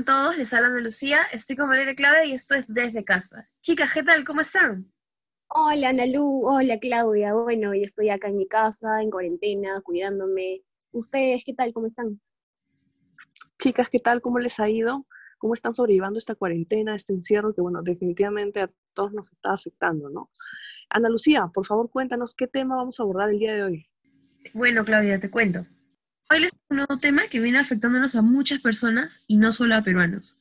están todos? Les habla de Lucía, estoy con Valeria Clave y esto es Desde Casa. Chicas, ¿qué tal? ¿Cómo están? Hola, Nalu. Hola, Claudia. Bueno, yo estoy acá en mi casa, en cuarentena, cuidándome. ¿Ustedes qué tal? ¿Cómo están? Chicas, ¿qué tal? ¿Cómo les ha ido? ¿Cómo están sobrellevando esta cuarentena, este encierro que, bueno, definitivamente a todos nos está afectando, ¿no? Ana Lucía, por favor, cuéntanos qué tema vamos a abordar el día de hoy. Bueno, Claudia, te cuento. Hoy les un nuevo tema que viene afectándonos a muchas personas y no solo a peruanos.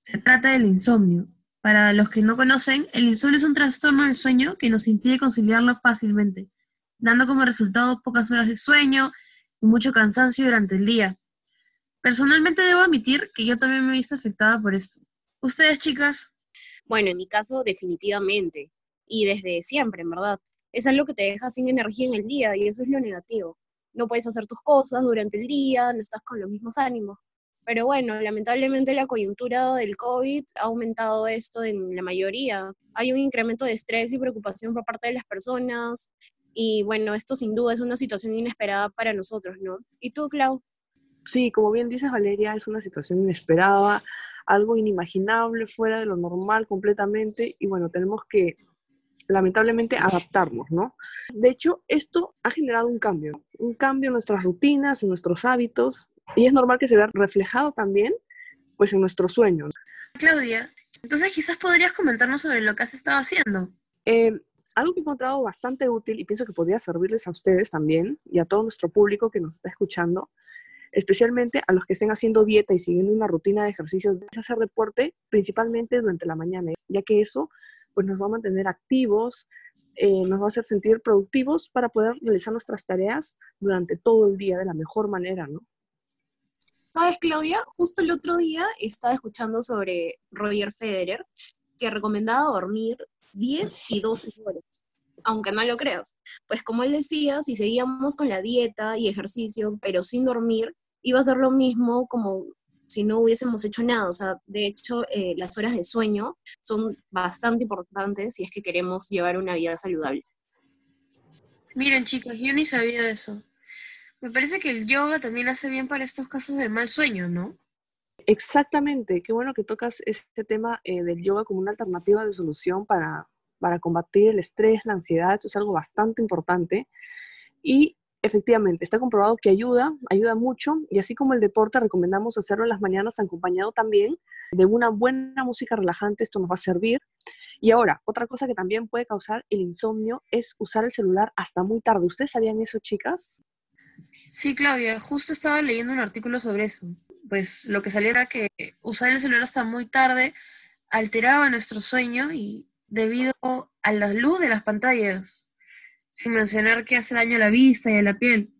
Se trata del insomnio. Para los que no conocen, el insomnio es un trastorno del sueño que nos impide conciliarlo fácilmente, dando como resultado pocas horas de sueño y mucho cansancio durante el día. Personalmente debo admitir que yo también me he visto afectada por esto. ¿Ustedes, chicas? Bueno, en mi caso, definitivamente. Y desde siempre, en verdad. Es algo que te deja sin energía en el día y eso es lo negativo no puedes hacer tus cosas durante el día, no estás con los mismos ánimos. Pero bueno, lamentablemente la coyuntura del COVID ha aumentado esto en la mayoría. Hay un incremento de estrés y preocupación por parte de las personas y bueno, esto sin duda es una situación inesperada para nosotros, ¿no? ¿Y tú, Clau? Sí, como bien dices Valeria, es una situación inesperada, algo inimaginable, fuera de lo normal completamente y bueno, tenemos que lamentablemente adaptarnos, ¿no? De hecho, esto ha generado un cambio, un cambio en nuestras rutinas, en nuestros hábitos, y es normal que se vea reflejado también, pues, en nuestros sueños. Claudia, entonces quizás podrías comentarnos sobre lo que has estado haciendo. Eh, algo que he encontrado bastante útil y pienso que podría servirles a ustedes también y a todo nuestro público que nos está escuchando, especialmente a los que estén haciendo dieta y siguiendo una rutina de ejercicios, es hacer deporte principalmente durante la mañana, ya que eso pues nos va a mantener activos, eh, nos va a hacer sentir productivos para poder realizar nuestras tareas durante todo el día de la mejor manera, ¿no? Sabes, Claudia, justo el otro día estaba escuchando sobre Roger Federer, que recomendaba dormir 10 y 12 horas, aunque no lo creas. Pues como él decía, si seguíamos con la dieta y ejercicio, pero sin dormir, iba a ser lo mismo como si no hubiésemos hecho nada. O sea, de hecho, eh, las horas de sueño son bastante importantes si es que queremos llevar una vida saludable. Miren, chicos, yo ni sabía de eso. Me parece que el yoga también hace bien para estos casos de mal sueño, ¿no? Exactamente, qué bueno que tocas este tema eh, del yoga como una alternativa de solución para, para combatir el estrés, la ansiedad, eso es algo bastante importante. Y efectivamente, está comprobado que ayuda, ayuda mucho, y así como el deporte, recomendamos hacerlo en las mañanas acompañado también de una buena música relajante, esto nos va a servir. Y ahora, otra cosa que también puede causar el insomnio es usar el celular hasta muy tarde. ¿Ustedes sabían eso, chicas? Sí, Claudia, justo estaba leyendo un artículo sobre eso. Pues lo que salía era que usar el celular hasta muy tarde alteraba nuestro sueño y debido a la luz de las pantallas sin mencionar que hace daño a la vista y a la piel.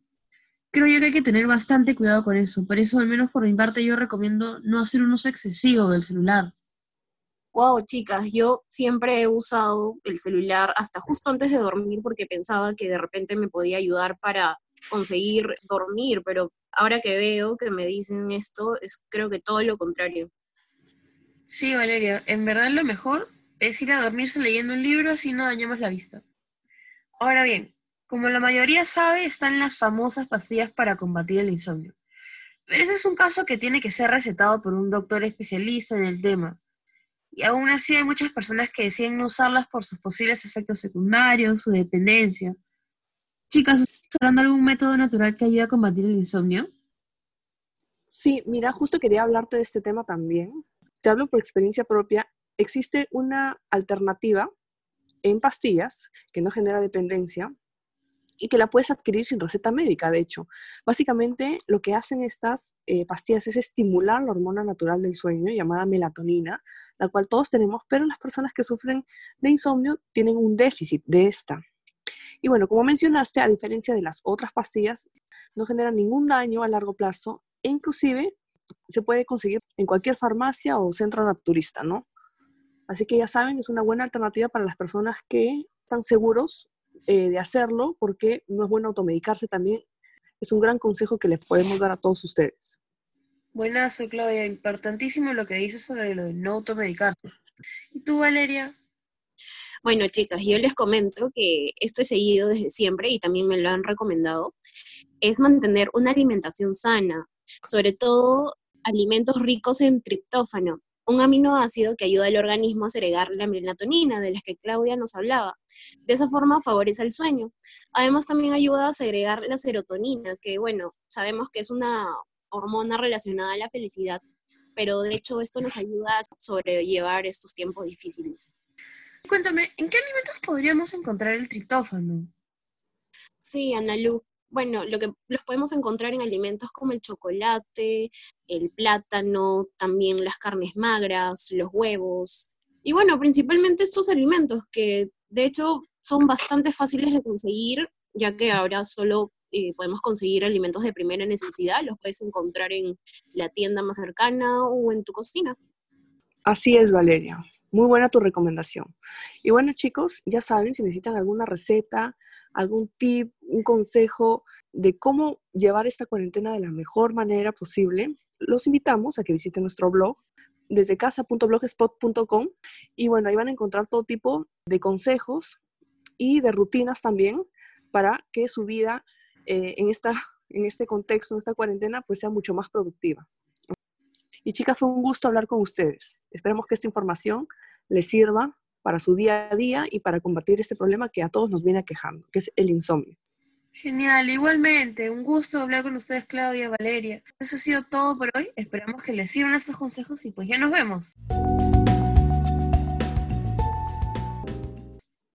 Creo yo que hay que tener bastante cuidado con eso, por eso al menos por mi parte yo recomiendo no hacer un uso excesivo del celular. Wow, chicas, yo siempre he usado el celular hasta justo antes de dormir porque pensaba que de repente me podía ayudar para conseguir dormir, pero ahora que veo que me dicen esto, es creo que todo lo contrario. Sí, Valeria, en verdad lo mejor es ir a dormirse leyendo un libro así no dañamos la vista. Ahora bien, como la mayoría sabe, están las famosas pastillas para combatir el insomnio. Pero ese es un caso que tiene que ser recetado por un doctor especialista en el tema. Y aún así hay muchas personas que deciden no usarlas por sus posibles efectos secundarios, su dependencia. Chicas, ¿ustedes hablando de algún método natural que ayude a combatir el insomnio? Sí, mira, justo quería hablarte de este tema también. Te hablo por experiencia propia. Existe una alternativa en pastillas, que no genera dependencia y que la puedes adquirir sin receta médica, de hecho. Básicamente lo que hacen estas eh, pastillas es estimular la hormona natural del sueño llamada melatonina, la cual todos tenemos, pero las personas que sufren de insomnio tienen un déficit de esta. Y bueno, como mencionaste, a diferencia de las otras pastillas, no generan ningún daño a largo plazo e inclusive se puede conseguir en cualquier farmacia o centro naturista, ¿no? Así que ya saben, es una buena alternativa para las personas que están seguros eh, de hacerlo porque no es bueno automedicarse también. Es un gran consejo que les podemos dar a todos ustedes. Buenazo, Claudia. Importantísimo lo que dices sobre lo de no automedicarse. ¿Y tú, Valeria? Bueno, chicas, yo les comento que esto he seguido desde siempre y también me lo han recomendado. Es mantener una alimentación sana, sobre todo alimentos ricos en triptófano, un aminoácido que ayuda al organismo a segregar la melatonina, de las que Claudia nos hablaba. De esa forma favorece el sueño. Además también ayuda a segregar la serotonina, que bueno, sabemos que es una hormona relacionada a la felicidad, pero de hecho esto nos ayuda a sobrellevar estos tiempos difíciles. Cuéntame, ¿en qué alimentos podríamos encontrar el triptófano? Sí, Analu. Bueno, lo que los podemos encontrar en alimentos como el chocolate, el plátano, también las carnes magras, los huevos. Y bueno, principalmente estos alimentos que de hecho son bastante fáciles de conseguir, ya que ahora solo eh, podemos conseguir alimentos de primera necesidad, los puedes encontrar en la tienda más cercana o en tu cocina. Así es, Valeria. Muy buena tu recomendación. Y bueno, chicos, ya saben, si necesitan alguna receta, algún tip, un consejo de cómo llevar esta cuarentena de la mejor manera posible, los invitamos a que visiten nuestro blog desde casa.blogspot.com y bueno, ahí van a encontrar todo tipo de consejos y de rutinas también para que su vida eh, en, esta, en este contexto, en esta cuarentena, pues sea mucho más productiva. Y chicas, fue un gusto hablar con ustedes. Esperemos que esta información les sirva para su día a día y para combatir este problema que a todos nos viene quejando, que es el insomnio. Genial, igualmente, un gusto hablar con ustedes, Claudia, Valeria. Eso ha sido todo por hoy. Esperamos que les sirvan estos consejos y pues ya nos vemos.